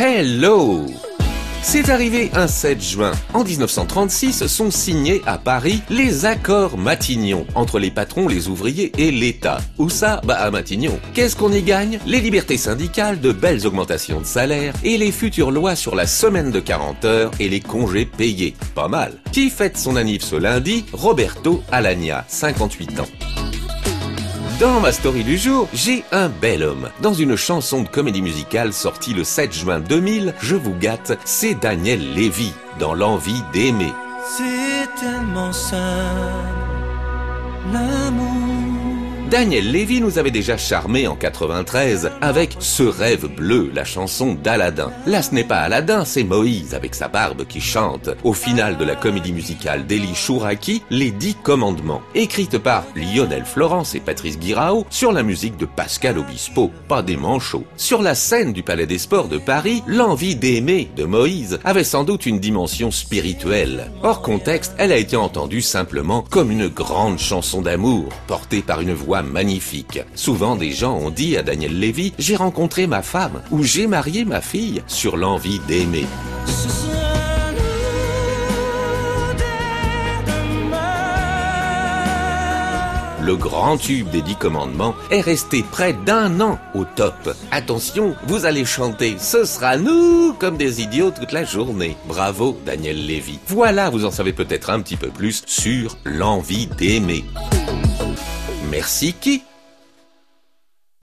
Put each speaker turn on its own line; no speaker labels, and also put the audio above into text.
Hello c'est arrivé un 7 juin. En 1936 sont signés à Paris les accords Matignon entre les patrons, les ouvriers et l'État. Où ça? Bah à Matignon. Qu'est-ce qu'on y gagne? Les libertés syndicales, de belles augmentations de salaire et les futures lois sur la semaine de 40 heures et les congés payés. Pas mal. Qui fête son anniv ce lundi? Roberto Alagna, 58 ans. Dans ma story du jour, j'ai un bel homme. Dans une chanson de comédie musicale sortie le 7 juin 2000, je vous gâte, c'est Daniel Lévy dans L'envie d'aimer.
C'est tellement simple, l'amour.
Daniel Lévy nous avait déjà charmé en 93 avec Ce rêve bleu, la chanson d'Aladin. Là, ce n'est pas Aladin, c'est Moïse avec sa barbe qui chante au final de la comédie musicale d'Eli Chouraki, Les Dix Commandements, écrite par Lionel Florence et Patrice Guirao sur la musique de Pascal Obispo, pas des manchots. Sur la scène du Palais des Sports de Paris, l'envie d'aimer de Moïse avait sans doute une dimension spirituelle. Hors contexte, elle a été entendue simplement comme une grande chanson d'amour, portée par une voix magnifique. Souvent, des gens ont dit à Daniel Lévy, j'ai rencontré ma femme ou j'ai marié ma fille sur l'envie d'aimer. Le grand tube des dix commandements est resté près d'un an au top. Attention, vous allez chanter Ce sera nous comme des idiots toute la journée. Bravo Daniel Lévy. Voilà, vous en savez peut-être un petit peu plus sur l'envie d'aimer. Merci qui